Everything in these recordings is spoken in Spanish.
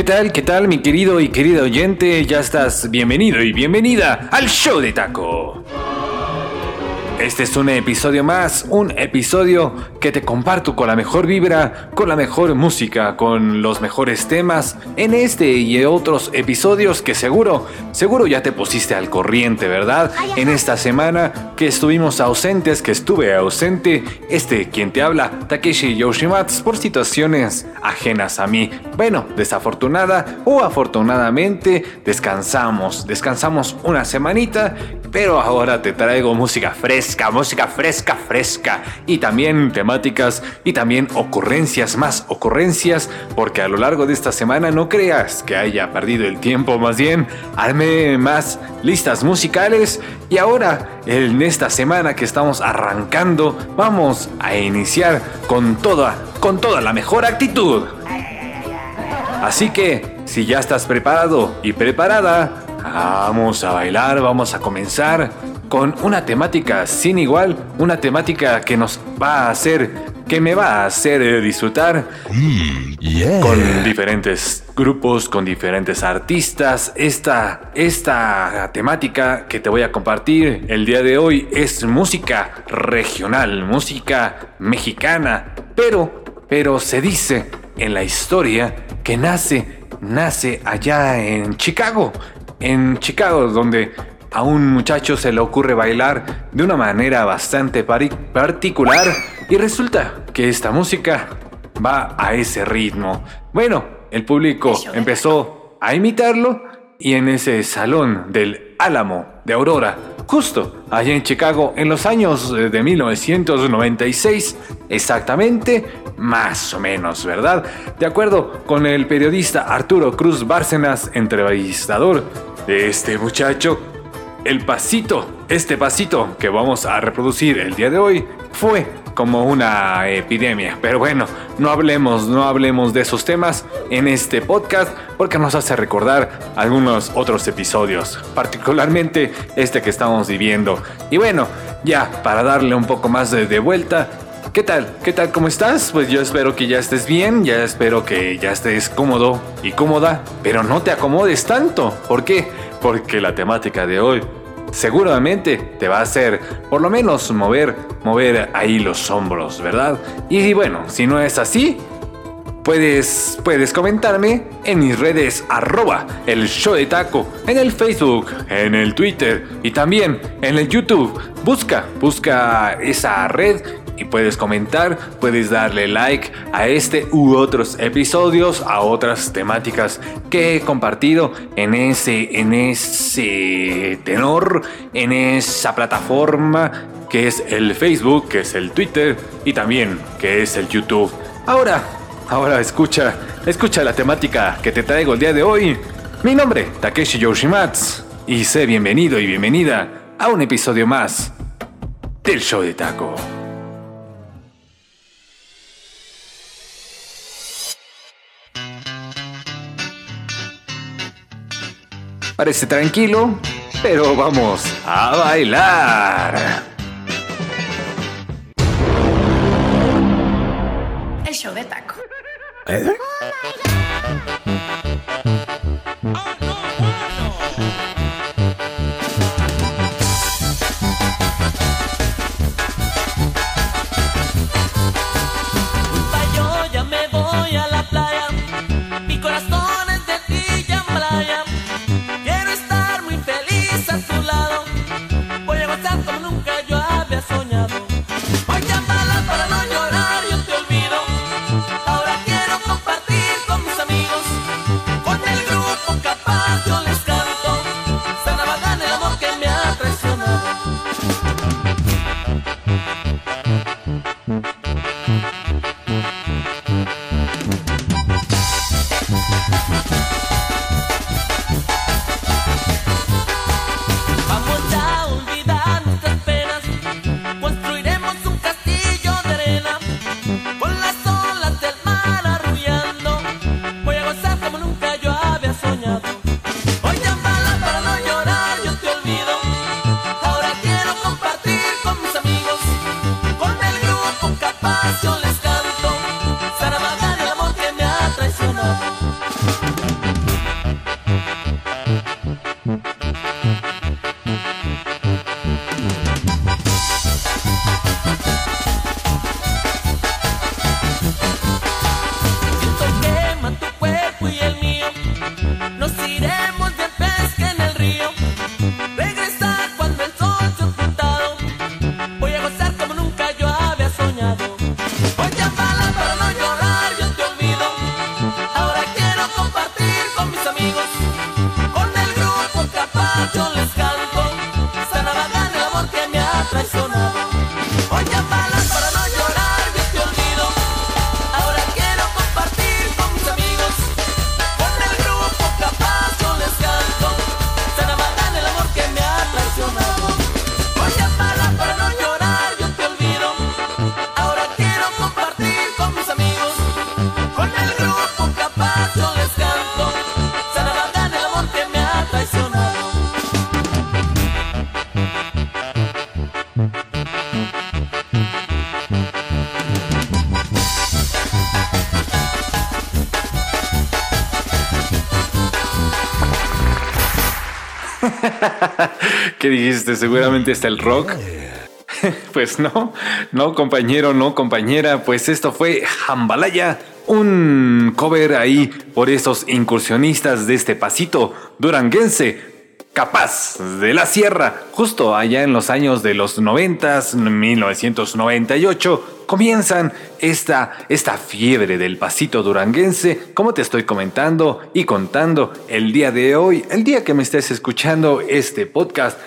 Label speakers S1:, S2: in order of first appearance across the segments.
S1: ¿Qué tal? ¿Qué tal, mi querido y querida oyente? Ya estás bienvenido y bienvenida al show de taco. Este es un episodio más, un episodio que te comparto con la mejor vibra, con la mejor música, con los mejores temas en este y otros episodios que seguro, seguro ya te pusiste al corriente, ¿verdad? En esta semana que estuvimos ausentes, que estuve ausente, este quien te habla, Takeshi Yoshimatsu, por situaciones ajenas a mí. Bueno, desafortunada o afortunadamente, descansamos, descansamos una semanita, pero ahora te traigo música fresca música fresca, fresca. Y también temáticas y también ocurrencias, más ocurrencias, porque a lo largo de esta semana no creas que haya perdido el tiempo, más bien armé más listas musicales. Y ahora, en esta semana que estamos arrancando, vamos a iniciar con toda, con toda la mejor actitud. Así que, si ya estás preparado y preparada, vamos a bailar, vamos a comenzar con una temática sin igual, una temática que nos va a hacer, que me va a hacer eh, disfrutar
S2: Mm,
S1: con diferentes grupos, con diferentes artistas. Esta, esta temática que te voy a compartir el día de hoy es música regional, música mexicana, pero, pero se dice en la historia que nace, nace allá en Chicago, en Chicago, donde a un muchacho se le ocurre bailar de una manera bastante particular y resulta que esta música va a ese ritmo. Bueno, el público empezó a imitarlo y en ese salón del Álamo de Aurora, justo allá en Chicago, en los años eh, de 1996, exactamente, más o menos, ¿verdad? De acuerdo con el periodista Arturo Cruz Bárcenas, entrevistador de este muchacho, el pasito, este pasito que vamos a reproducir el día de hoy, fue como una epidemia. Pero bueno, no hablemos, no hablemos de esos temas en este podcast porque nos hace recordar algunos otros episodios, particularmente este que estamos viviendo. Y bueno, ya para darle un poco más de, de vuelta, ¿Qué tal? ¿Qué tal? ¿Cómo estás? Pues yo espero que ya estés bien, ya espero que ya estés cómodo y cómoda, pero no te acomodes tanto. ¿Por qué? Porque la temática de hoy seguramente te va a hacer por lo menos mover, mover ahí los hombros, ¿verdad? Y bueno, si no es así, Puedes, puedes comentarme en mis redes arroba el show de taco, en el Facebook, en el Twitter y también en el YouTube. Busca, busca esa red y puedes comentar, puedes darle like a este u otros episodios, a otras temáticas que he compartido en ese, en ese tenor, en esa plataforma que es el Facebook, que es el Twitter y también que es el YouTube. Ahora, Ahora escucha, escucha la temática que te traigo el día de hoy. Mi nombre, Takeshi Yoshimatsu, y sé bienvenido y bienvenida a un episodio más del show de taco. Parece tranquilo, pero vamos a bailar.
S3: El show de taco.
S4: yo
S1: ¿Qué dijiste? Seguramente está el rock. Pues no, no compañero, no compañera, pues esto fue Jambalaya, un cover ahí por esos incursionistas de este pasito duranguense, capaz de la sierra, justo allá en los años de los 90, 1998, comienzan esta, esta fiebre del pasito duranguense, como te estoy comentando y contando el día de hoy, el día que me estés escuchando este podcast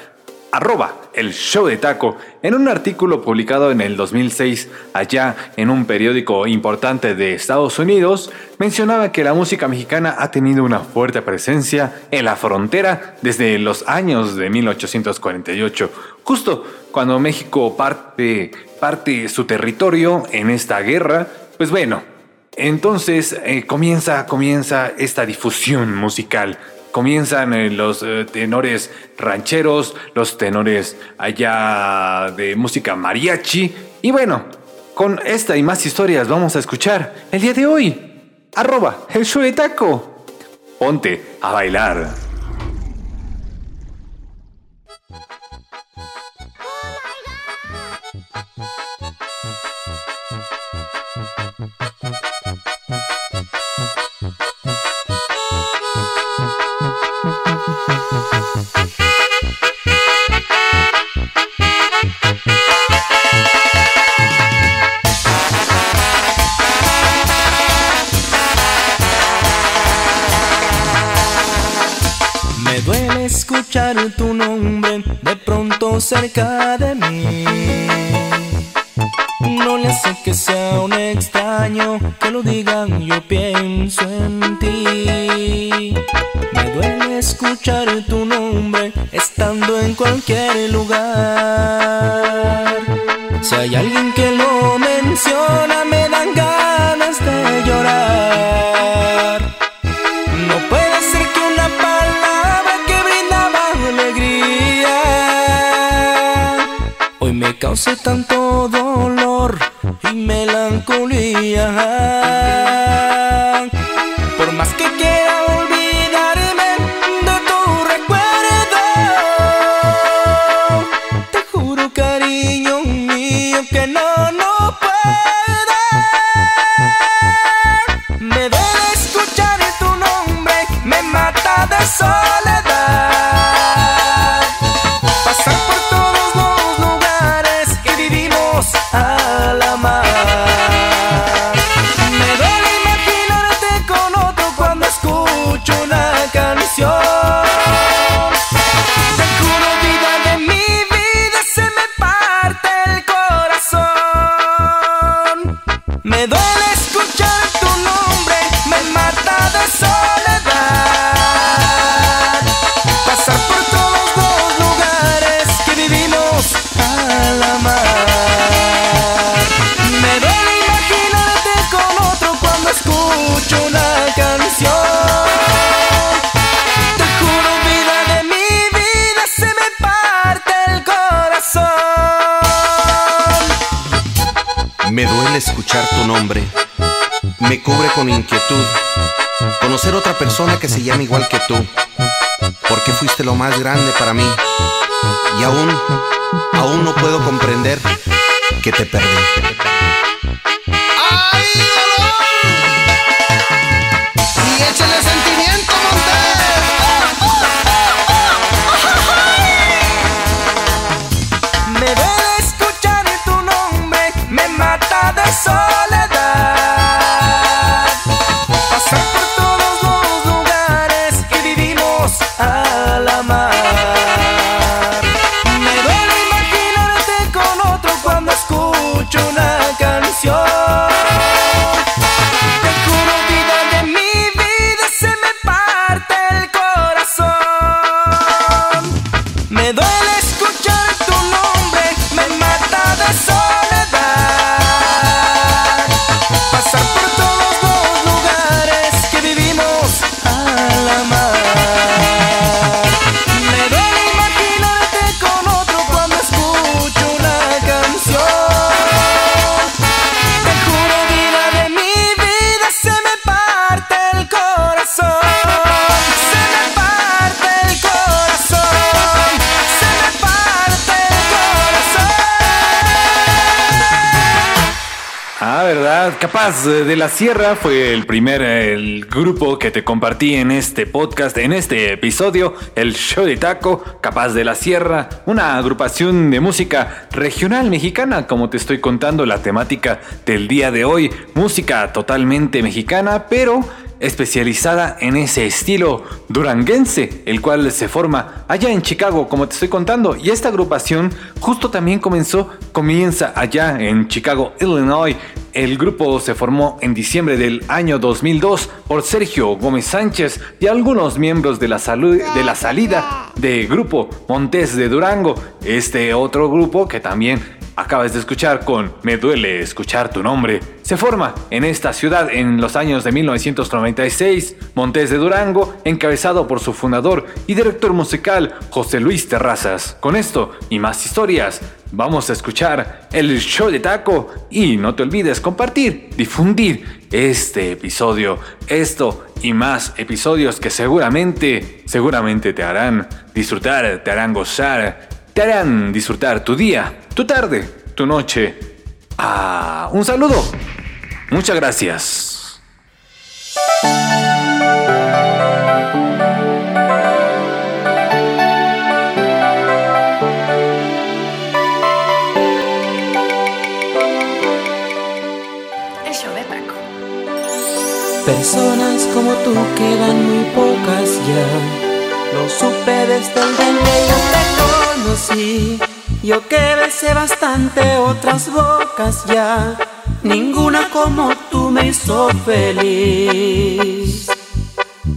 S1: arroba el show de taco en un artículo publicado en el 2006 allá en un periódico importante de Estados Unidos mencionaba que la música mexicana ha tenido una fuerte presencia en la frontera desde los años de 1848 justo cuando México parte parte su territorio en esta guerra. Pues bueno entonces eh, comienza comienza esta difusión musical comienzan los eh, tenores rancheros, los tenores allá de música mariachi. Y bueno, con esta y más historias vamos a escuchar el día de hoy. Arroba el show taco. Ponte a bailar.
S2: Tu nombre de pronto cerca de mí. No le hace que sea un extraño que lo digan, yo pienso en ti. Me duele escuchar tu nombre estando en cualquier lugar. Si hay alguien que lo menciona, tanto dolor y melancolía. Tu nombre, me
S5: cubre con inquietud. Conocer otra persona que se llama igual que tú, porque fuiste lo más grande para mí. Y aún, aún no puedo comprender que te perdí.
S1: Capaz de la Sierra fue el primer grupo que te compartí en este podcast, en este episodio, el show de taco, Capaz de la Sierra, una agrupación de música regional mexicana, como te estoy contando la temática del día de hoy, música totalmente mexicana, pero especializada en ese estilo duranguense, el cual se forma allá en Chicago, como te estoy contando. Y esta agrupación justo también comenzó, comienza allá en Chicago, Illinois. El grupo se formó en diciembre del año 2002 por Sergio Gómez Sánchez y algunos miembros de la, de la salida de grupo Montes de Durango. Este otro grupo que también acabas de escuchar con Me duele escuchar tu nombre, se forma en esta ciudad en los años de 1996, Montes de Durango, encabezado por su fundador y director musical José Luis Terrazas. Con esto y más historias, vamos a escuchar el show de taco y no te olvides compartir, difundir este episodio, esto y más episodios que seguramente, seguramente te harán disfrutar, te harán gozar, te harán disfrutar tu día, tu tarde, tu noche. Ah, un saludo. Muchas gracias.
S3: El show de taco.
S6: Personas como tú quedan muy pocas ya. Lo supe desde el día yo te conocí. Yo que besé bastante otras bocas ya. Ninguna como tú me hizo feliz.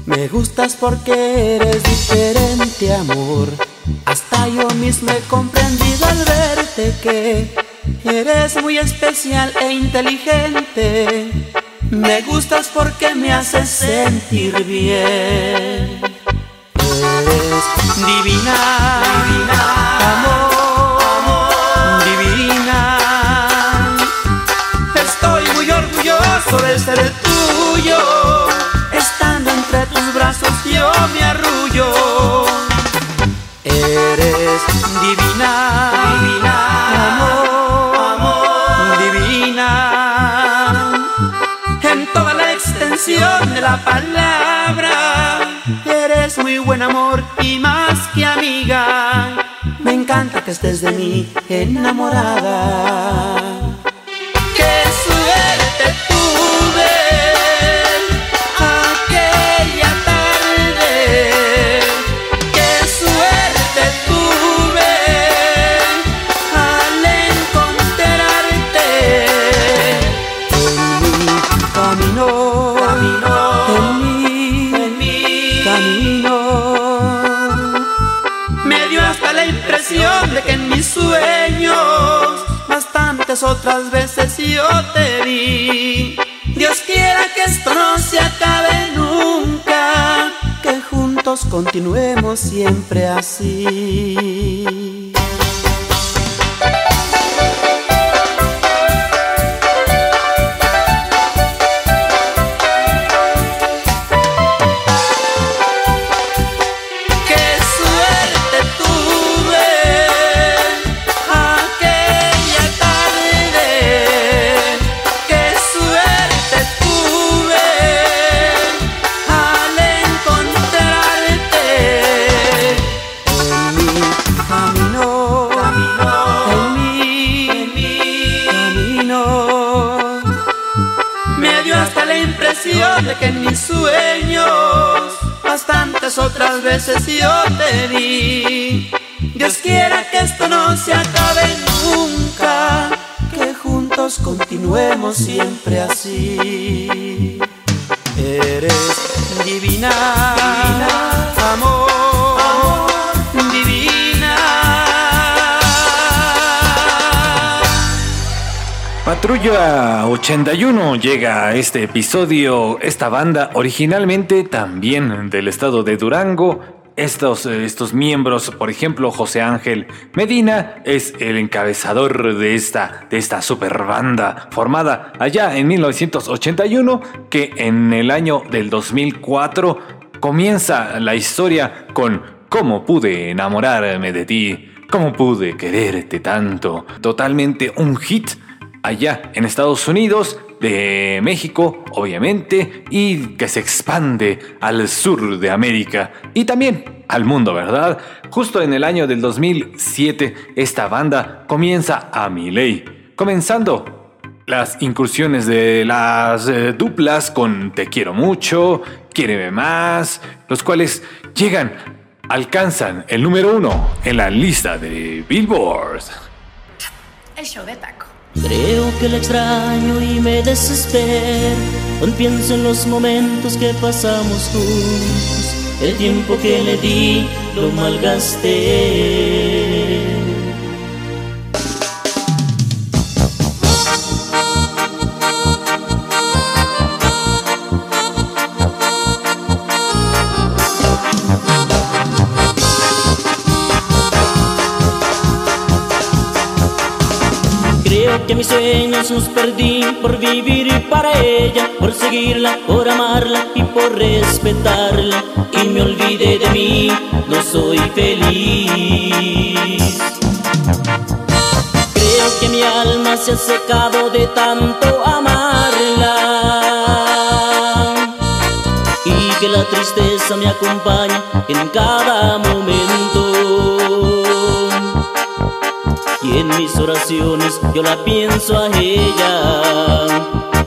S6: Me gustas porque eres diferente, amor. Hasta yo mismo he comprendido al verte que eres muy especial e inteligente. Me gustas porque me haces sentir bien. Que estés de mí enamorada. Otras veces yo te vi. Dios quiera que esto no se acabe nunca, que juntos continuemos siempre así. Impresión de que en mis sueños bastantes otras veces yo te vi. Dios quiera que esto no se acabe nunca, que juntos continuemos siempre así. Eres divina, amor,
S1: Patrulla 81 llega a este episodio, esta banda originalmente también del estado de Durango. Estos, estos miembros, por ejemplo, José Ángel Medina es el encabezador de esta, de esta super banda formada allá en 1981 que en el año del 2004 comienza la historia con ¿Cómo pude enamorarme de ti? ¿Cómo pude quererte tanto? Totalmente un hit allá en Estados Unidos, de México, obviamente, y que se expande al sur de América y también al mundo, ¿verdad? Justo en el año del 2007, esta banda comienza a mi ley, comenzando las incursiones de las eh, duplas con Te quiero mucho, Quiéreme más, los cuales llegan, alcanzan el número uno en la lista de Billboard.
S3: El show de taco.
S4: Creo que le extraño y me desespero cuando pienso en los momentos que pasamos juntos. El tiempo que le di lo malgasté. Que mis sueños los perdí por vivir para ella, por seguirla, por amarla y por respetarla. Y me olvidé de mí, no soy feliz. Creo que mi alma se ha secado de tanto amarla. Y que la tristeza me acompaña en cada momento. Mis oraciones yo la pienso a ella.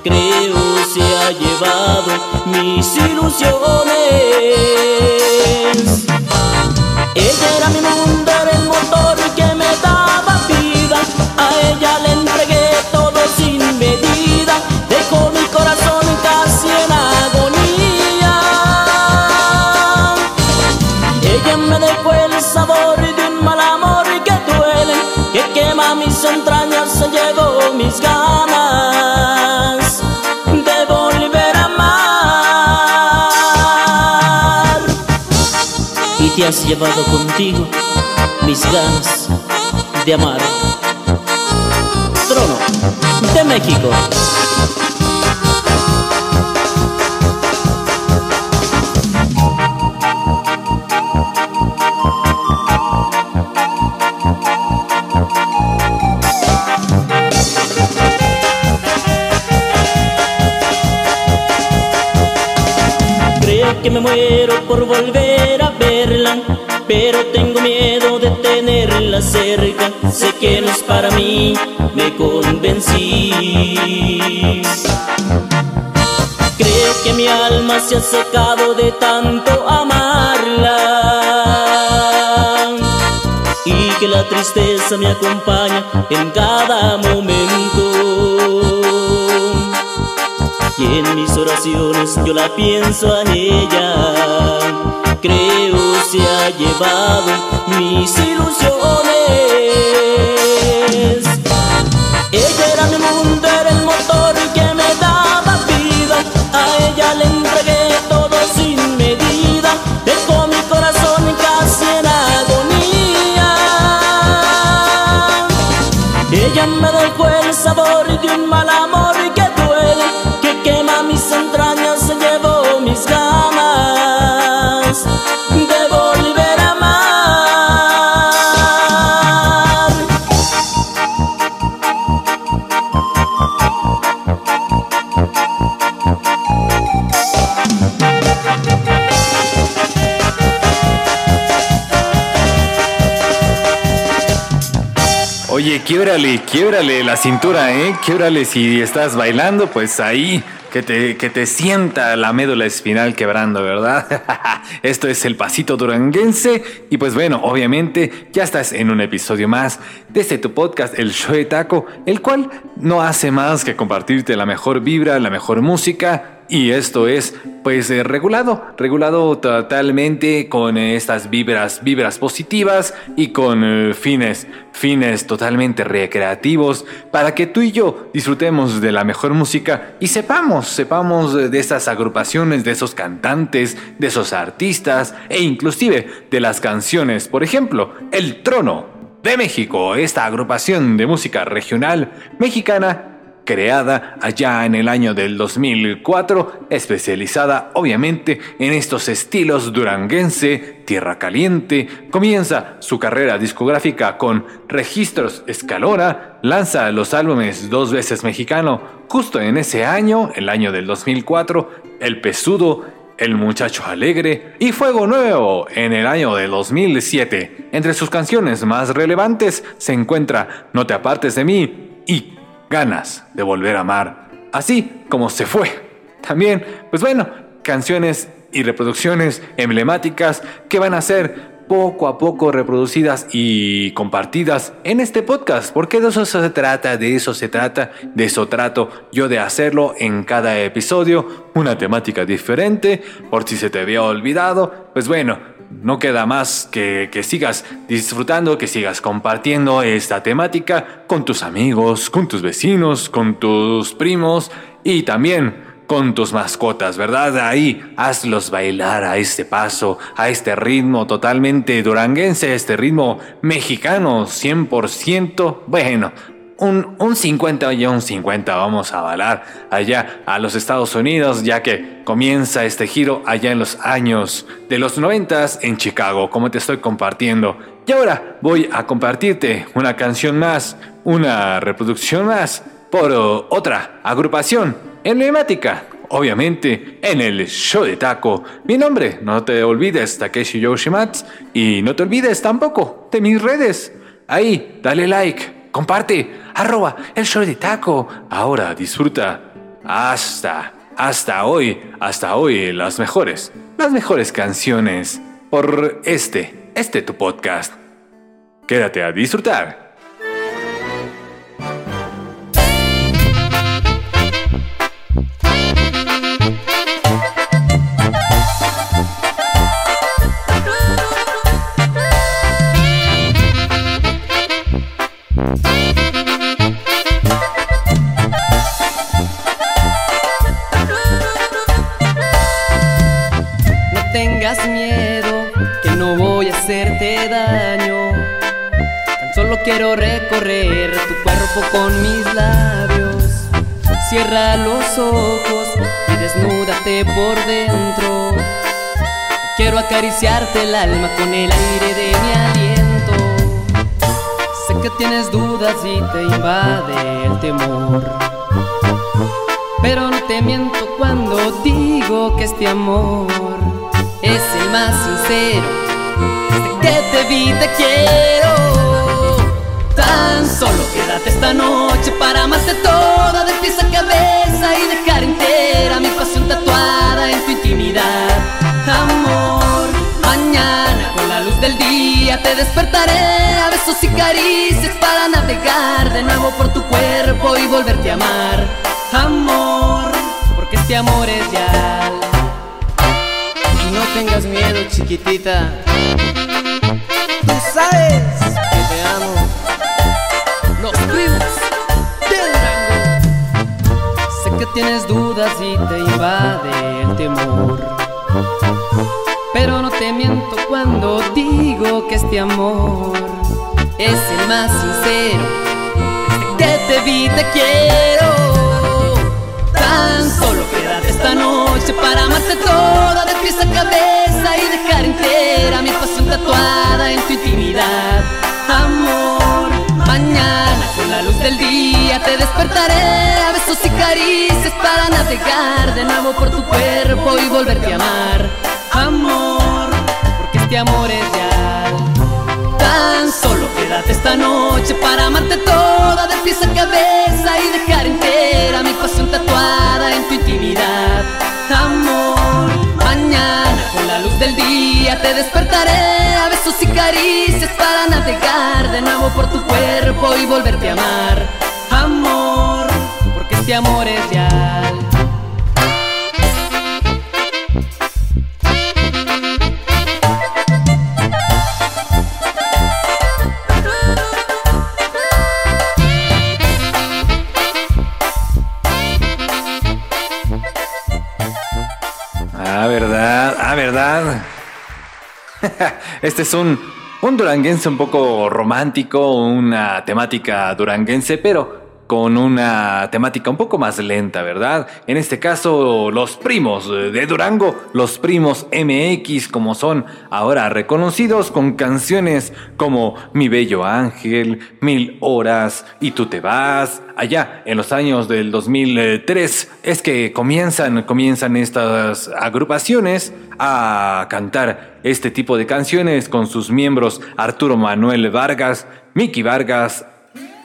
S4: Creo se ha llevado mis ilusiones. Ella era mi mundo, era el motor que me daba vida. A ella le has llevado contigo mis ganas de amar. Trono de México. Que me muero por volver a verla, pero tengo miedo de tenerla cerca. Sé que no es para mí, me convencí. Creo que mi alma se ha secado de tanto amarla y que la tristeza me acompaña en cada momento. Y en mis oraciones yo la pienso a ella. Creo se ha llevado mis ilusiones. Ella era mi mundo, era el motor que me daba vida. A ella le entregué todo sin medida. Dejó mi corazón casi en agonía. Ella me dejó el sabor de un mal amor
S1: quiebrale, quiebrale la cintura, ¿eh? Quiebrale si estás bailando, pues ahí que te, que te sienta la médula espinal quebrando, ¿verdad? Esto es el pasito duranguense y pues bueno, obviamente ya estás en un episodio más de este tu podcast, el show de taco, el cual no hace más que compartirte la mejor vibra, la mejor música y esto es, pues, eh, regulado, regulado totalmente con eh, estas vibras, vibras positivas y con eh, fines, fines totalmente recreativos para que tú y yo disfrutemos de la mejor música y sepamos, sepamos de estas agrupaciones, de esos cantantes, de esos artistas e inclusive de las canciones. Por ejemplo, El Trono de México, esta agrupación de música regional mexicana creada allá en el año del 2004, especializada obviamente en estos estilos duranguense, tierra caliente, comienza su carrera discográfica con Registros Escalora, lanza los álbumes dos veces mexicano, justo en ese año, el año del 2004, El Pesudo, el muchacho alegre y Fuego Nuevo en el año de 2007. Entre sus canciones más relevantes se encuentra No te apartes de mí y Ganas de volver a amar, así como se fue. También, pues bueno, canciones y reproducciones emblemáticas que van a ser poco a poco reproducidas y compartidas en este podcast, porque de eso se trata, de eso se trata, de eso trato yo de hacerlo en cada episodio, una temática diferente, por si se te había olvidado, pues bueno, no queda más que, que sigas disfrutando, que sigas compartiendo esta temática con tus amigos, con tus vecinos, con tus primos y también con tus mascotas, ¿verdad? Ahí hazlos bailar a este paso, a este ritmo totalmente duranguense, este ritmo mexicano 100%. Bueno, un, un 50 y un 50 vamos a bailar allá a los Estados Unidos, ya que comienza este giro allá en los años de los 90 en Chicago, como te estoy compartiendo. Y ahora voy a compartirte una canción más, una reproducción más por otra agrupación emblemática, obviamente, en el show de taco. Mi nombre, no te olvides, Takeshi Yoshimatsu, y no te olvides tampoco de mis redes. Ahí, dale like, comparte, arroba el show de taco. Ahora disfruta hasta, hasta hoy, hasta hoy las mejores, las mejores canciones por este, este tu podcast. Quédate a disfrutar.
S3: Cierra los ojos y desnúdate por dentro. Quiero acariciarte el alma con el aire de mi aliento. Sé que tienes dudas y te invade el temor. Pero no te miento cuando digo que este amor es el más sincero. Desde que te vi te quiero. Tan solo esta noche para amarte toda de pies a cabeza y dejar entera mi pasión tatuada en tu intimidad. Amor, mañana con la luz del día te despertaré a besos y caricias para navegar de nuevo por tu cuerpo y volverte a amar. Amor, porque este amor es real. No tengas miedo, chiquitita. Tú sabes tienes dudas y te invade el temor. Pero no te miento cuando digo que este amor es el más sincero. Que te vi te quiero. Tan solo quédate esta noche para amarte toda de pies a cabeza y dejar entera mi pasión tatuada en tu intimidad. Amor, mañana la luz del día te despertaré a besos y caricias para navegar de nuevo por tu cuerpo y volverte a amar. Amor, porque este amor es real. Tan solo quédate esta noche para amarte toda de pies a cabeza y dejar entera mi pasión tatuada en tu intimidad. Amor, mañana con la luz del día te despertaré a besos y caricias para navegar por tu cuerpo y volverte a amar. Amor, porque este amor es real.
S1: Ah, verdad, ah, verdad. Este es un, un duranguense un poco romántico, una temática duranguense, pero con una temática un poco más lenta, ¿verdad? En este caso, los primos de Durango, los primos MX, como son ahora reconocidos con canciones como Mi Bello Ángel, Mil Horas y Tú Te Vas. Allá en los años del 2003 es que comienzan, comienzan estas agrupaciones a cantar este tipo de canciones con sus miembros Arturo Manuel Vargas, Miki Vargas,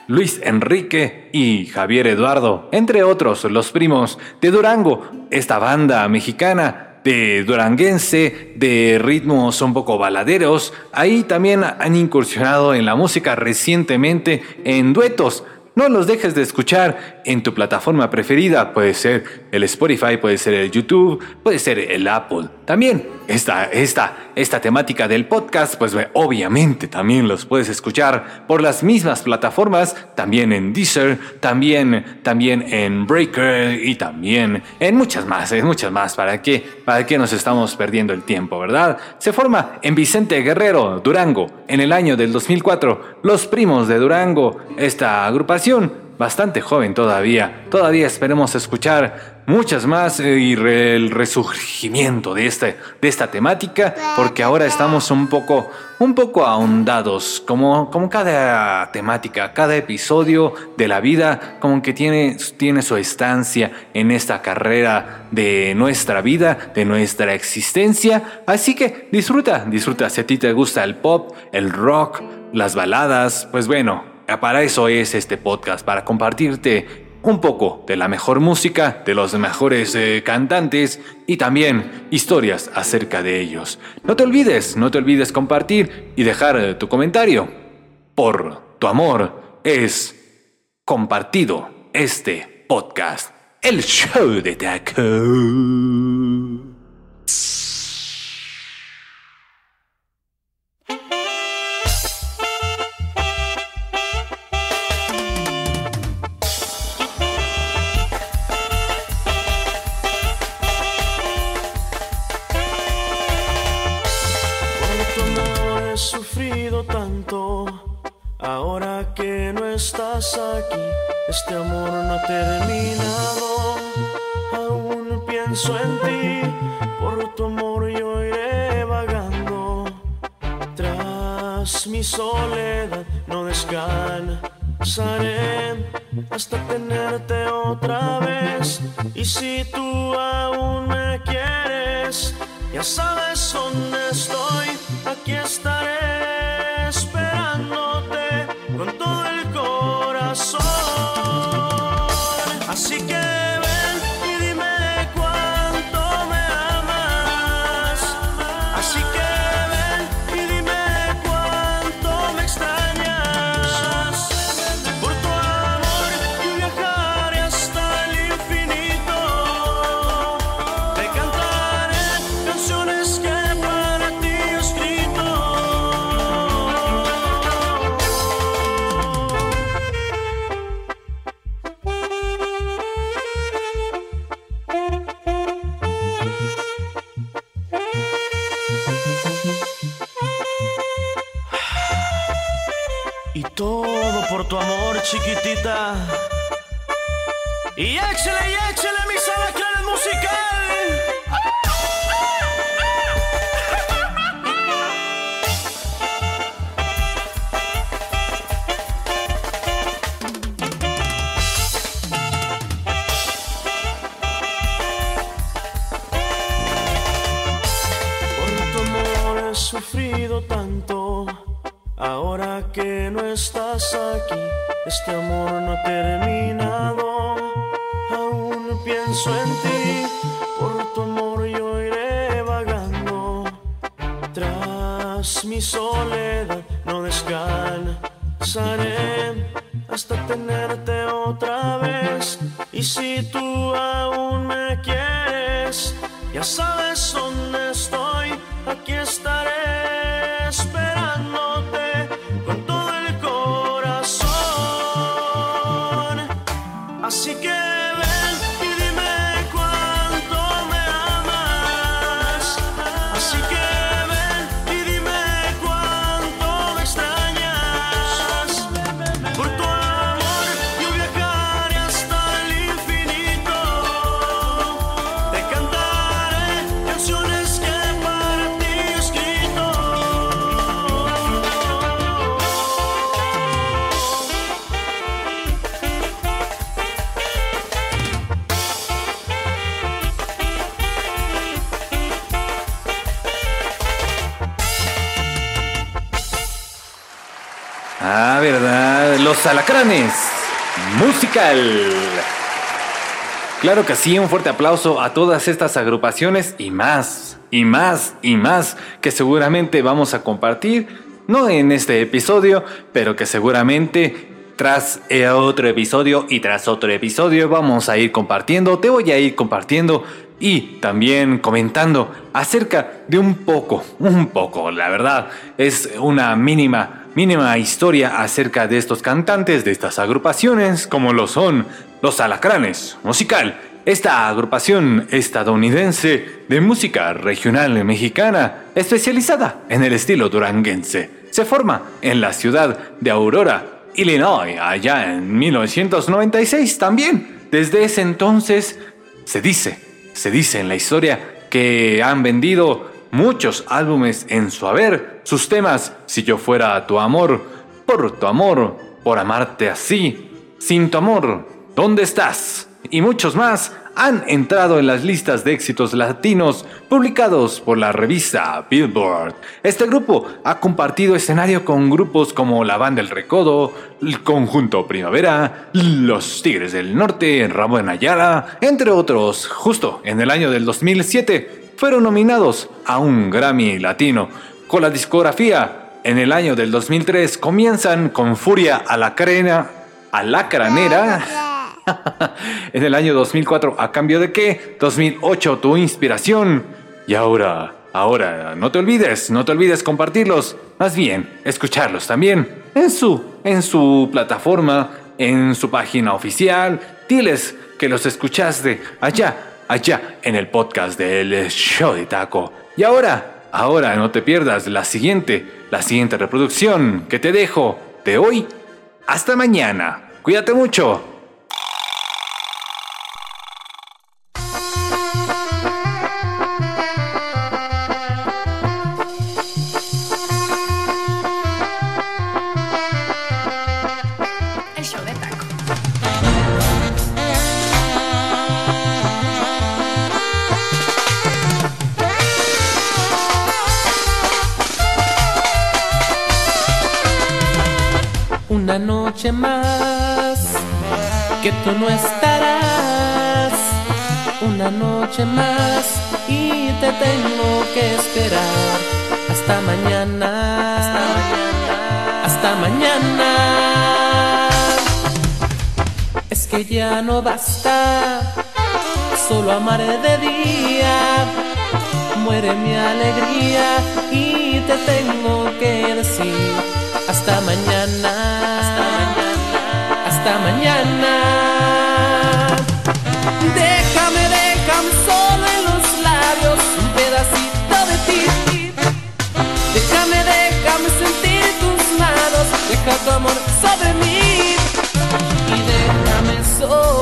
S1: Luis Enrique y Javier Eduardo, entre otros los primos de Durango, esta banda mexicana de duranguense, de ritmos un poco baladeros. Ahí también han incursionado en la música recientemente en duetos no los dejes de escuchar en tu plataforma preferida. Puede ser el Spotify, puede ser el YouTube, puede ser el Apple. También esta, esta, esta temática del podcast, pues obviamente también los puedes escuchar por las mismas plataformas, también en Deezer, también, también en Breaker y también en muchas más, en muchas más. ¿Para qué? ¿Para qué nos estamos perdiendo el tiempo, verdad? Se forma en Vicente Guerrero, Durango, en el año del 2004. Los primos de Durango, esta agrupación bastante joven todavía. Todavía esperemos escuchar muchas más eh, y el resurgimiento de, este, de esta temática, porque ahora estamos un poco, un poco ahondados, como, como cada temática, cada episodio de la vida, como que tiene, tiene su estancia en esta carrera de nuestra vida, de nuestra existencia. Así que disfruta, disfruta. Si a ti te gusta el pop, el rock, las baladas, pues bueno, para eso es este podcast, para compartirte un poco de la mejor música, de los mejores eh, cantantes y también historias acerca de ellos. No te olvides, no te olvides compartir y dejar eh, tu comentario. Por tu amor es compartido este podcast, el show de Taco.
S7: Aquí, este amor no ha terminado. Aún pienso en ti, por tu amor yo iré vagando. Tras mi soledad no descansaré hasta tenerte otra vez. Y si tú aún me quieres, ya sabes dónde estoy, aquí estaré esperándote
S1: Los alacranes. Musical. Claro que sí, un fuerte aplauso a todas estas agrupaciones y más, y más, y más que seguramente vamos a compartir, no en este episodio, pero que seguramente tras otro episodio y tras otro episodio vamos a ir compartiendo, te voy a ir compartiendo y también comentando acerca de un poco, un poco, la verdad, es una mínima, mínima historia acerca de estos cantantes, de estas agrupaciones, como lo son los Alacranes, musical, esta agrupación estadounidense de música regional mexicana, especializada en el estilo duranguense, se forma en la ciudad de Aurora, Illinois, allá en 1996 también. Desde ese entonces se dice se dice en la historia que han vendido muchos álbumes en su haber. Sus temas, Si yo fuera tu amor, por tu amor, por amarte así, sin tu amor, ¿dónde estás? Y muchos más han entrado en las listas de éxitos latinos publicados por la revista Billboard. Este grupo ha compartido escenario con grupos como la Banda El Recodo, el Conjunto Primavera, Los Tigres del Norte, Ramón Ayala, entre otros. Justo en el año del 2007 fueron nominados a un Grammy Latino. Con la discografía en el año del 2003 comienzan con Furia a la Crena, a la Cranera en el año 2004, ¿a cambio de qué? 2008, tu inspiración. Y ahora, ahora, no te olvides, no te olvides compartirlos. Más bien, escucharlos también en su, en su plataforma, en su página oficial. Diles que los escuchaste allá, allá en el podcast del show de taco. Y ahora, ahora no te pierdas la siguiente, la siguiente reproducción que te dejo de hoy. Hasta mañana. Cuídate mucho.
S8: Tú no estarás. Una noche más y te tengo que esperar hasta mañana. Hasta mañana. Es que ya no basta solo amaré de día. Muere mi alegría y te tengo que decir hasta mañana hasta mañana. Déjame, déjame solo en los labios un pedacito de ti. Déjame, déjame sentir tus manos, deja tu amor sobre mí y déjame soñar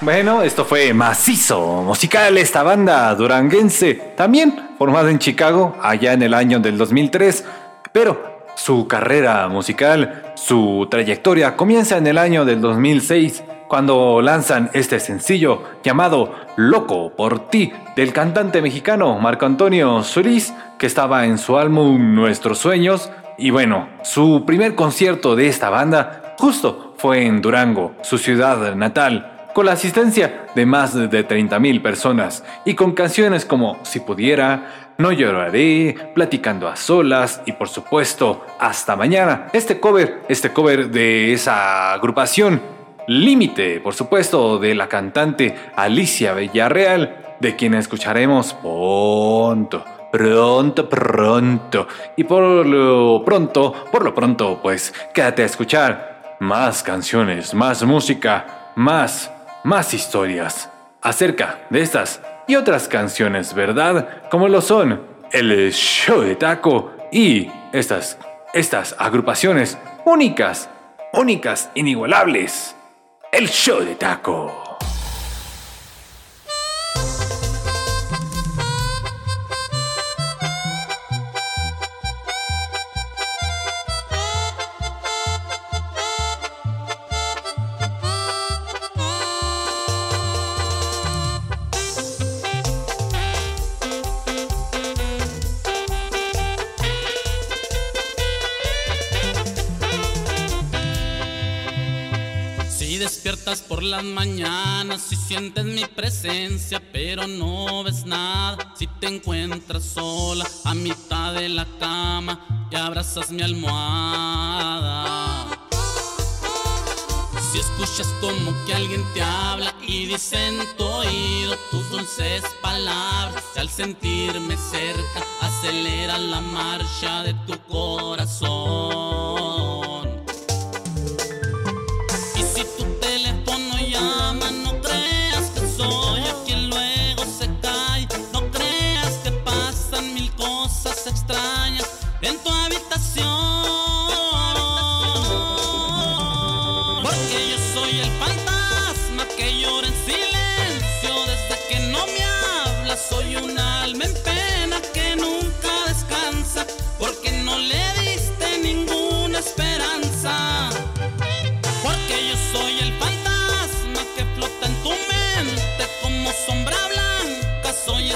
S1: Bueno, esto fue macizo musical, esta banda duranguense, también formada en Chicago, allá en el año del 2003, pero su carrera musical, su trayectoria comienza en el año del 2006, cuando lanzan este sencillo llamado Loco por ti, del cantante mexicano Marco Antonio Solís, que estaba en su álbum Nuestros Sueños, y bueno, su primer concierto de esta banda justo fue en Durango, su ciudad natal, con la asistencia de más de 30.000 personas y con canciones como Si pudiera, No lloraré, Platicando a solas y por supuesto Hasta mañana. Este cover, este cover de esa agrupación, Límite, por supuesto, de la cantante Alicia Villarreal, de quien escucharemos pronto pronto, pronto. Y por lo pronto, por lo pronto, pues quédate a escuchar más canciones, más música, más, más historias acerca de estas y otras canciones, ¿verdad? Como lo son el show de taco y estas, estas agrupaciones únicas, únicas, inigualables. El show de taco.
S9: Por las mañanas si sientes mi presencia, pero no ves nada. Si te encuentras sola a mitad de la cama y abrazas mi almohada. Si escuchas como que alguien te habla y dice en tu oído tus dulces palabras, y al sentirme cerca acelera la marcha de tu corazón.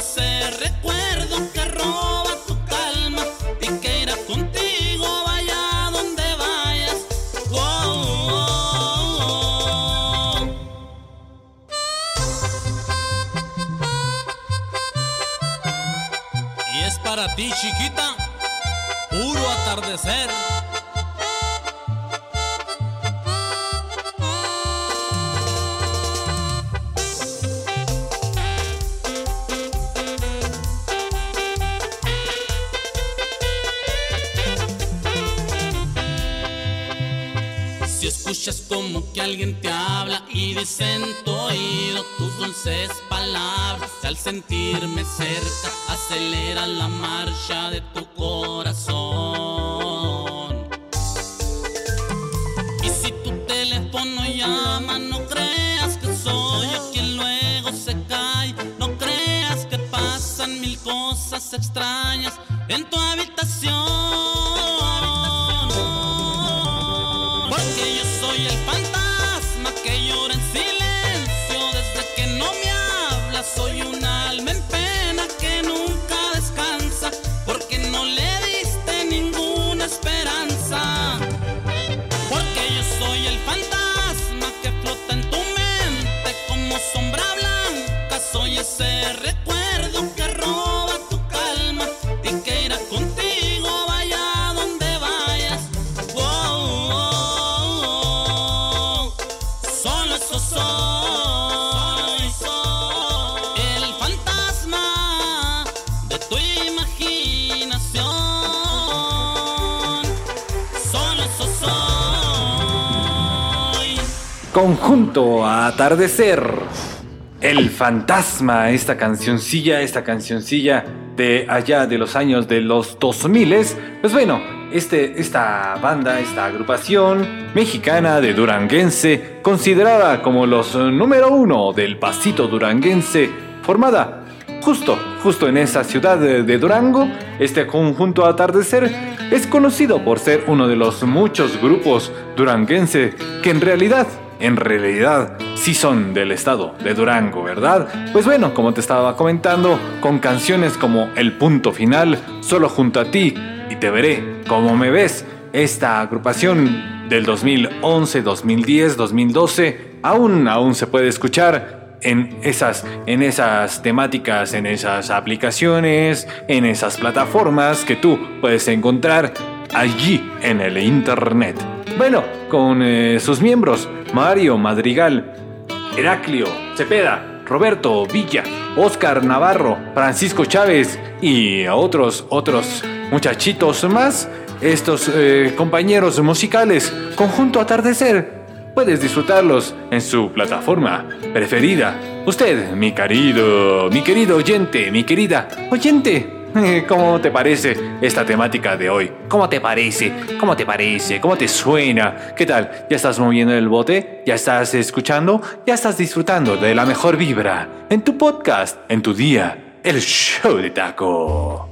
S9: ese recuerdo que roba tu calma y que irá contigo vaya donde vayas. Y es para ti, chiquita,
S10: puro
S9: atardecer. Alguien te habla y dice en tu oído tus dulces palabras. Al sentirme cerca, acelera la marcha de tu corazón. Y si tu teléfono llama, no creas que soy yo quien luego se cae. No creas que pasan mil cosas extrañas en tu
S1: soy un conjunto atardecer. El fantasma, esta cancioncilla, esta cancioncilla de allá de los años de los 2000, pues bueno, este, esta banda, esta agrupación mexicana de duranguense, considerada como los número uno del pasito duranguense, formada justo, justo en esa ciudad de, de Durango, este conjunto atardecer es conocido por ser uno de los muchos grupos duranguense que en realidad en realidad sí son del estado de Durango, ¿verdad? Pues bueno, como te estaba comentando, con canciones como El punto final, Solo junto a ti y Te veré como me ves, esta agrupación del 2011, 2010, 2012 aún aún se puede escuchar en esas en esas temáticas, en esas aplicaciones, en esas plataformas que tú puedes encontrar allí en el internet. Bueno, con eh, sus miembros Mario Madrigal, Heraclio Cepeda, Roberto Villa, Oscar Navarro, Francisco Chávez y otros, otros muchachitos más, estos eh, compañeros musicales, Conjunto Atardecer, puedes disfrutarlos en su plataforma preferida. Usted, mi querido, mi querido oyente, mi querida oyente, ¿Cómo te parece esta temática de hoy? ¿Cómo te parece? ¿Cómo te parece? ¿Cómo te suena? ¿Qué tal? ¿Ya estás moviendo el bote? ¿Ya estás escuchando? ¿Ya estás disfrutando de la mejor vibra? En tu podcast, en tu día, el show de taco.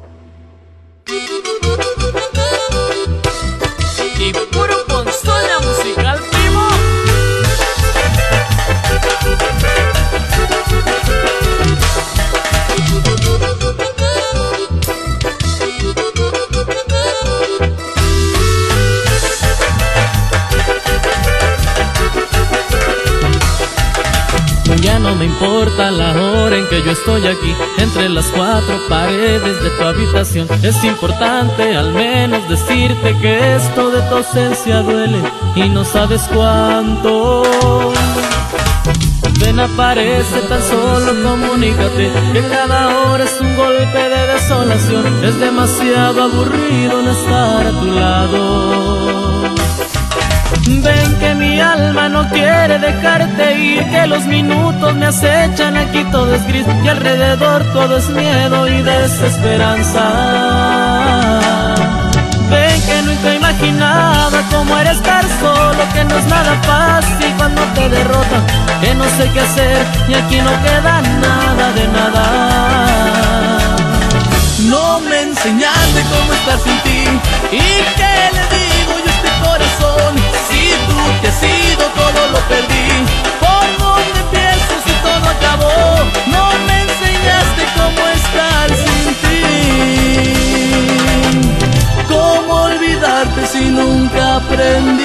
S11: Ya no me importa la hora en que yo estoy aquí, entre las cuatro paredes de tu habitación. Es importante al menos decirte que esto de tu ausencia duele y no sabes cuánto. Ven, aparece tan solo, comunícate que cada hora es un golpe de desolación. Es demasiado aburrido no estar a tu lado. Ven que mi alma no quiere dejarte ir, que los minutos me acechan, aquí todo es gris y alrededor todo es miedo y desesperanza. Ven que nunca imaginaba cómo era estar solo, que no es nada fácil cuando te derrotan, que no sé qué hacer y aquí no queda nada de nada. No me enseñaste cómo estar sin ti y qué aprendí?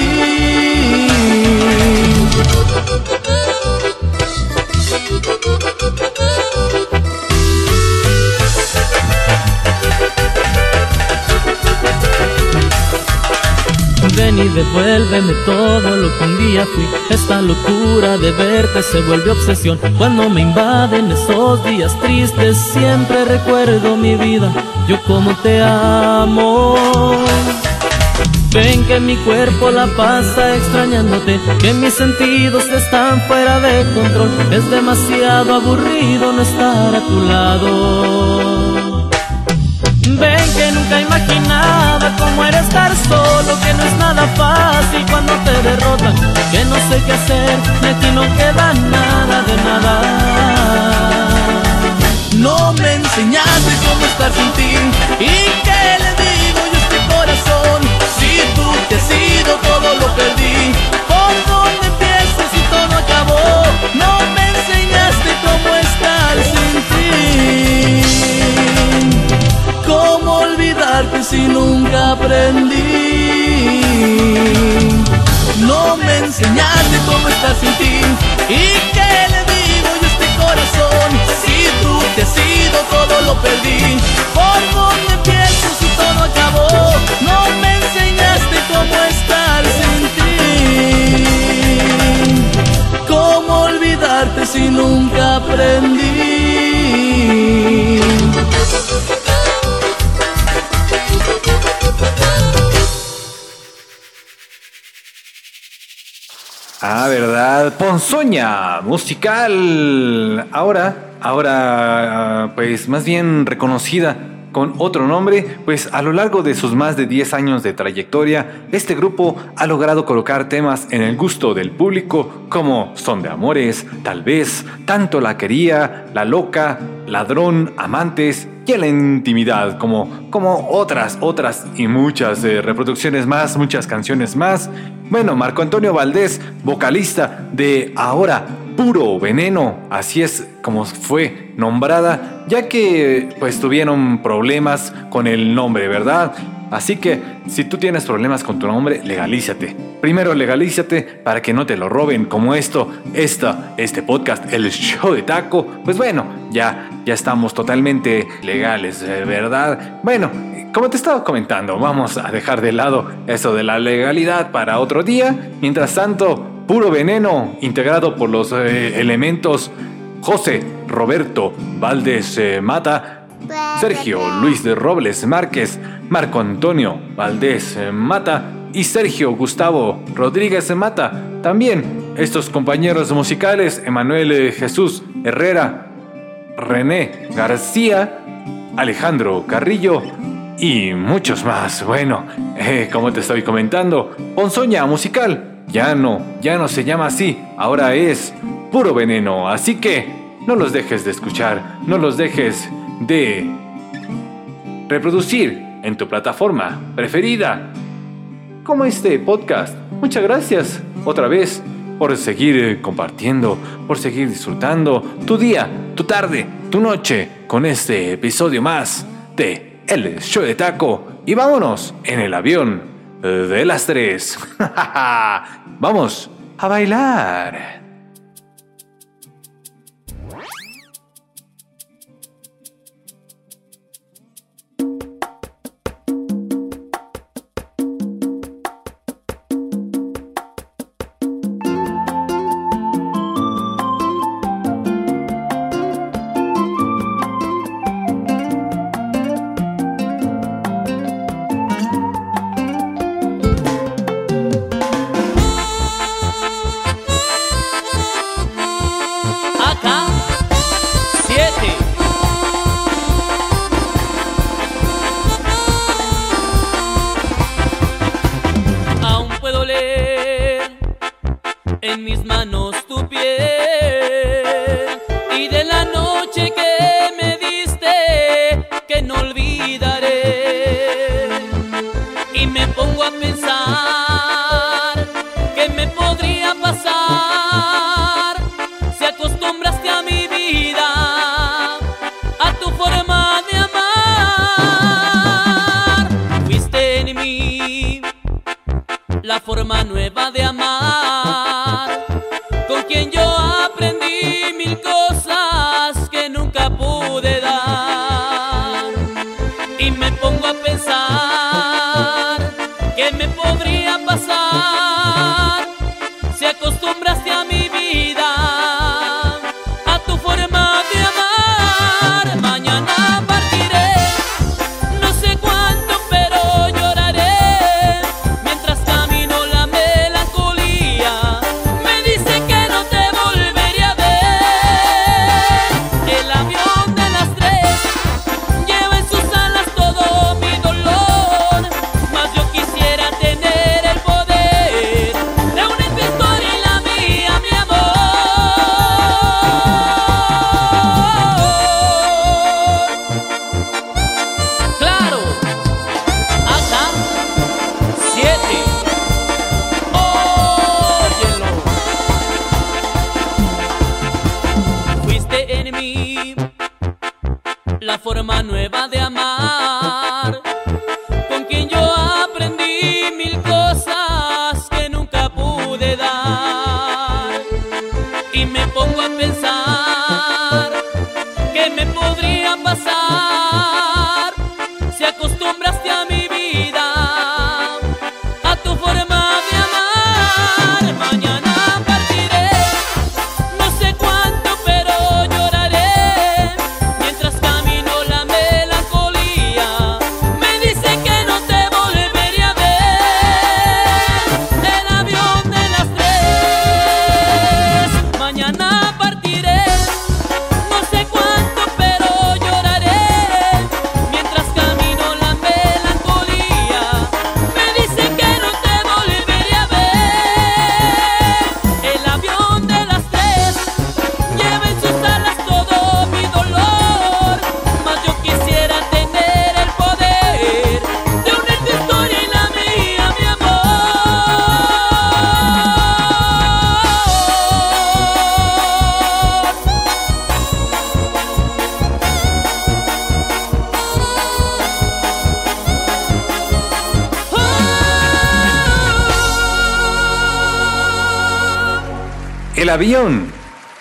S11: Ven y devuélveme todo lo que un día fui. Esta locura de verte se vuelve obsesión. Cuando me invaden esos días tristes, siempre recuerdo mi vida. Yo como te amo. Ven que mi cuerpo la pasa extrañándote, que mis sentidos están fuera de control. Es demasiado aburrido no estar a tu lado. Ven que nunca imaginaba cómo era estar solo, que no es nada fácil cuando te derrotan, que no sé qué hacer, y aquí no queda nada de nada. No me enseñaste cómo estar sin ti, y qué le si tú te has ido todo lo perdí, ¿por dónde empiezo si todo acabó? No me enseñaste cómo estar sin ti. ¿Cómo olvidarte si nunca aprendí? No me enseñaste cómo estar sin ti ¿Y qué le digo yo a este corazón? Si tú te has ido todo lo perdí ¿Por dónde empiezo si
S1: Ponzoña musical. Ahora, ahora, pues más bien reconocida con otro nombre, pues a lo largo de sus más de 10 años de trayectoria, este grupo ha logrado colocar temas en el gusto del público como Son de Amores, Tal vez, Tanto la quería, La loca, Ladrón, Amantes y la intimidad, como, como otras, otras y muchas eh, reproducciones más, muchas canciones más. Bueno, Marco Antonio Valdés, vocalista de Ahora Puro Veneno, así es como fue nombrada, ya que pues tuvieron problemas con el nombre, ¿verdad? Así que si tú tienes problemas con tu nombre, legalízate. Primero legalízate para que no te lo roben como esto, esta, este podcast, el show de taco. Pues bueno, ya, ya estamos totalmente legales, eh, ¿verdad? Bueno, como te estaba comentando, vamos a dejar de lado eso de la legalidad para otro día. Mientras tanto, puro veneno integrado por los eh, elementos José Roberto Valdés eh, Mata, Sergio Luis de Robles Márquez, Marco Antonio Valdés Mata y Sergio Gustavo Rodríguez Mata. También estos compañeros musicales, Emanuel Jesús Herrera, René García, Alejandro Carrillo y muchos más. Bueno, eh, como te estoy comentando, Ponzoña Musical ya no, ya no se llama así, ahora es puro veneno. Así que no los dejes de escuchar, no los dejes de reproducir en tu plataforma preferida, como este podcast. Muchas gracias otra vez por seguir compartiendo, por seguir disfrutando tu día, tu tarde, tu noche con este episodio más de El Show de Taco. Y vámonos en el avión de las tres. Vamos a bailar. Avión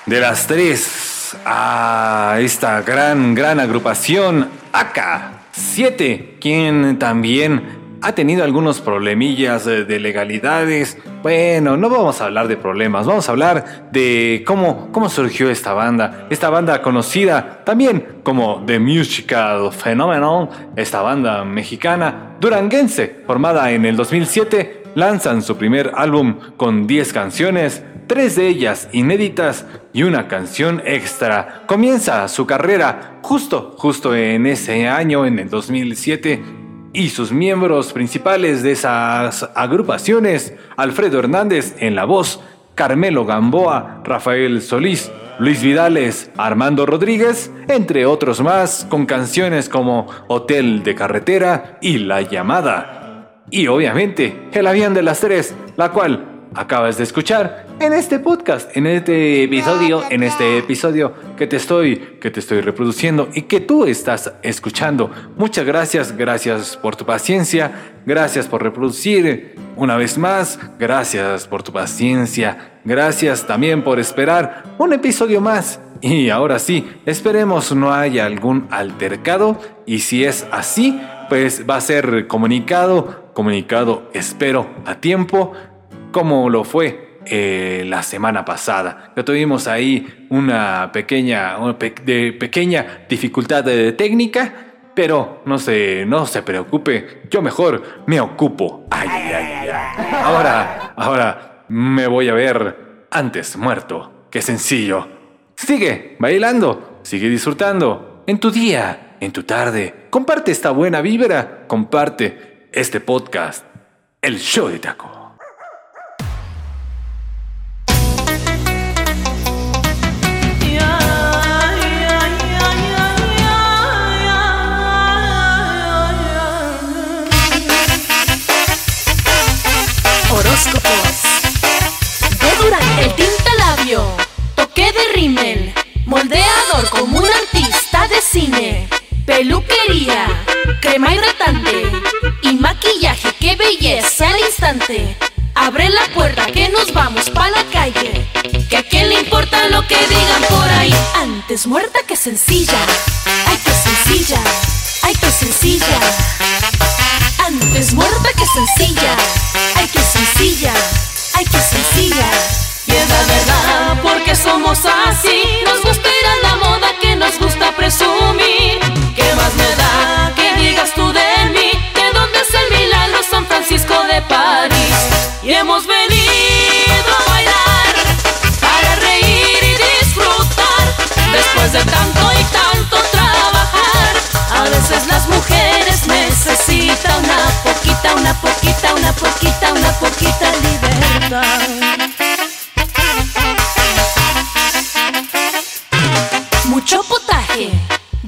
S1: de las tres a esta gran, gran agrupación AK7, quien también ha tenido algunos problemillas de, de legalidades. Bueno, no vamos a hablar de problemas, vamos a hablar de cómo, cómo surgió esta banda. Esta banda conocida también como The Musical Phenomenon, esta banda mexicana duranguense, formada en el 2007, lanzan su primer álbum con 10 canciones, tres de ellas inéditas y una canción extra. Comienza su carrera justo, justo en ese año, en el 2007, y sus miembros principales de esas agrupaciones, Alfredo Hernández en la voz, Carmelo Gamboa, Rafael Solís, Luis Vidales, Armando Rodríguez, entre otros más, con canciones como Hotel de Carretera y La Llamada. Y obviamente, El Avión de las Tres, la cual acabas de escuchar en este podcast, en este episodio, en este episodio que te estoy que te estoy reproduciendo y que tú estás escuchando. Muchas gracias, gracias por tu paciencia, gracias por reproducir una vez más, gracias por tu paciencia, gracias también por esperar un episodio más. Y ahora sí, esperemos no haya algún altercado y si es así, pues va a ser comunicado, comunicado espero a tiempo como lo fue eh, la semana pasada. Ya tuvimos ahí una pequeña, de pequeña dificultad de técnica, pero no se, no se preocupe, yo mejor me ocupo. Ay, ay, ay. Ahora, ahora me voy a ver antes muerto. Qué sencillo. Sigue bailando, sigue disfrutando en tu día, en tu tarde. Comparte esta buena vibra, comparte este podcast, El Show de Taco.
S3: Moldeador como un artista de cine. Peluquería. Crema hidratante. Y maquillaje, qué belleza al instante. Abre la puerta que nos vamos pa' la calle. Que a quién le importa lo que digan por ahí. Antes muerta que sencilla. Ay, qué sencilla. Ay, qué sencilla. Antes muerta que sencilla. Ay, qué sencilla. Ay, qué sencilla.
S4: Y es la verdad, porque somos así. Nos gusta ir a la moda que nos gusta presumir. ¿Qué más me da que digas tú de mí? ¿De dónde es el milagro San Francisco de París? Y hemos venido a bailar para reír y disfrutar. Después de tanto y tanto trabajar, a veces las mujeres necesitan una poquita, una poquita, una poquita, una poquita libertad.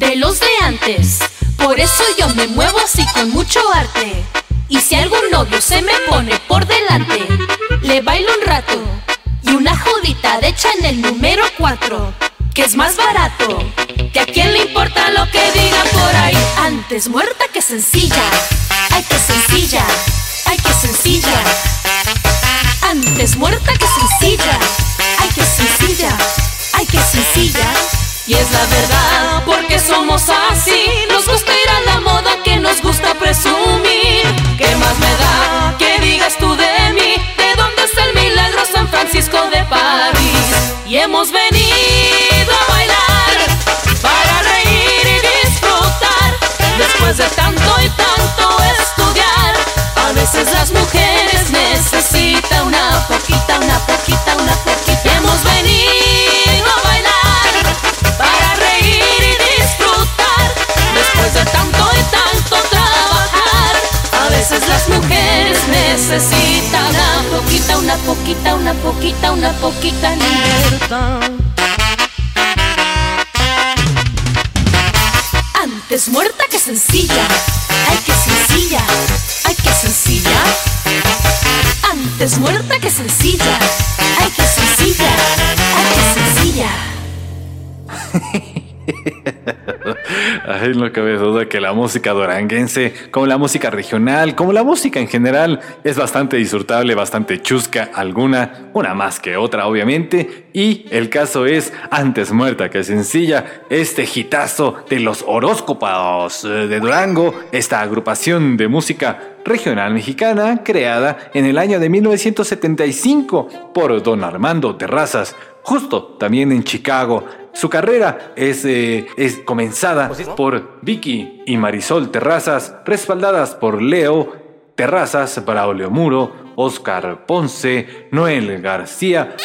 S3: De los de antes. Por eso yo me muevo así con mucho arte. Y si algún novio se me pone por delante, le bailo un rato. Y una jodita de Chanel número 4, que es más barato. Que a quién le importa lo que digan por ahí. Antes muerta que sencilla. Ay, que sencilla. Ay, que sencilla. Antes muerta que sencilla. Ay, que sencilla. Ay, que sencilla.
S4: Y es la verdad, porque somos así. Nos gusta ir a la moda que nos gusta presumir. ¿Qué más me da que digas tú de mí? ¿De dónde es el milagro San Francisco de París? Y hemos venido a bailar para reír y disfrutar. Después de tanto y tanto estudiar, a veces las mujeres necesitan una necesitan una poquita, una poquita, una poquita, una poquita libertad.
S3: Antes muerta que sencilla. Ay, que sencilla. Ay, que sencilla. Antes muerta que sencilla. Ay, que sencilla. Ay, que sencilla.
S1: Ay, no cabe duda que la música duranguense, como la música regional, como la música en general, es bastante disfrutable, bastante chusca alguna, una más que otra obviamente, y el caso es antes muerta que sencilla, este hitazo de los horóscopos de Durango, esta agrupación de música regional mexicana creada en el año de 1975 por don Armando Terrazas, justo también en Chicago. Su carrera es, eh, es comenzada por Vicky y Marisol Terrazas, respaldadas por Leo Terrazas, Braulio Muro, Oscar Ponce, Noel García,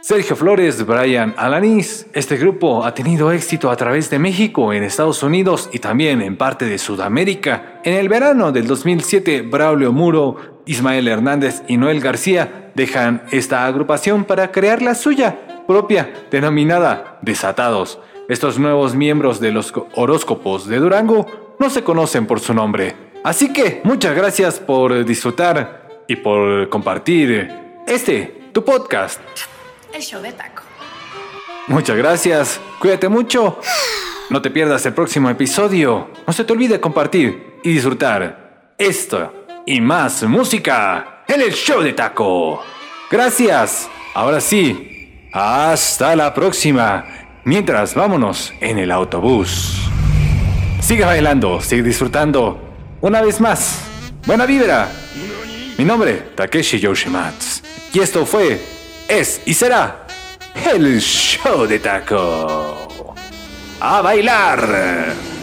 S1: Sergio Flores, Brian Alanis. Este grupo ha tenido éxito a través de México, en Estados Unidos y también en parte de Sudamérica. En el verano del 2007, Braulio Muro, Ismael Hernández y Noel García dejan esta agrupación para crear la suya propia, denominada Desatados. Estos nuevos miembros de los horóscopos de Durango no se conocen por su nombre. Así que muchas gracias por disfrutar y por compartir este, tu podcast.
S12: El show de taco.
S1: Muchas gracias, cuídate mucho. No te pierdas el próximo episodio. No se te olvide compartir y disfrutar esto y más música en el show de taco. Gracias. Ahora sí, hasta la próxima. Mientras vámonos en el autobús. Sigue bailando, sigue disfrutando. Una vez más, buena vibra. Mi nombre, Takeshi Yoshimatsu. Y esto fue, es y será el show de taco. A bailar.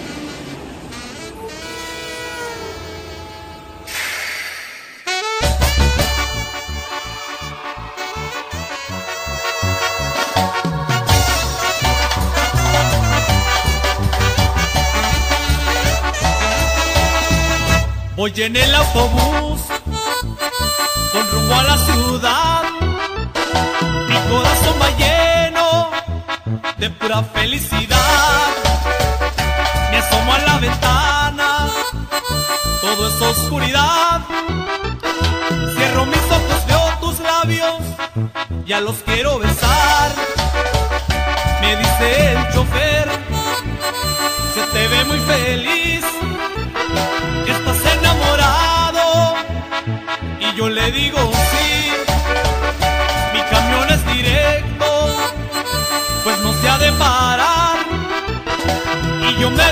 S10: Voy en el autobús con rumbo a la ciudad. Mi corazón va lleno de pura felicidad. Me asomo a la ventana, todo es oscuridad. Cierro mis ojos, veo tus labios, ya los quiero besar. Me dice el chofer, se te ve muy feliz estás enamorado. Y yo le digo sí mi camión es directo pues no se ha de parar y yo me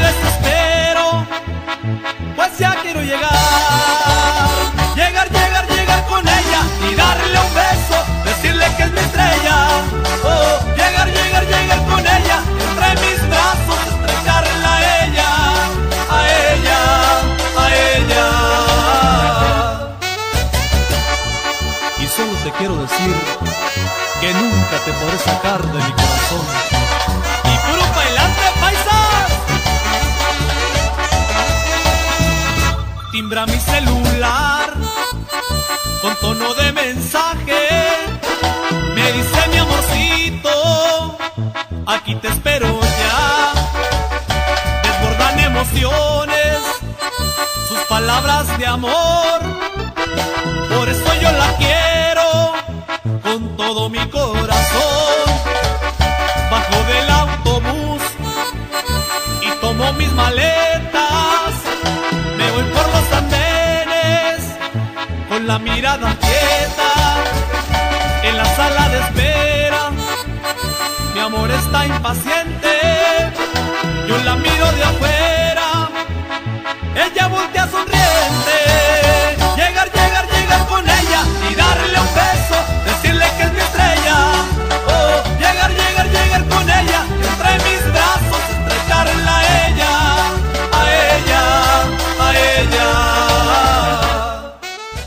S10: podré sacar de mi corazón. Y puro bailante paisas timbra mi celular con tono de mensaje. Me dice mi amorcito aquí te espero ya desbordan emociones sus palabras de amor. Por eso yo la quiero todo mi corazón. Bajo del autobús y tomo mis maletas. Me voy por los andenes con la mirada quieta en la sala de espera. Mi amor está impaciente yo la miro de afuera. Ella voltea sonriente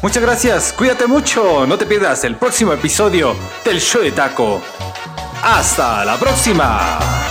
S1: Muchas gracias, cuídate mucho, no te pierdas el próximo episodio del show de taco. Hasta la próxima.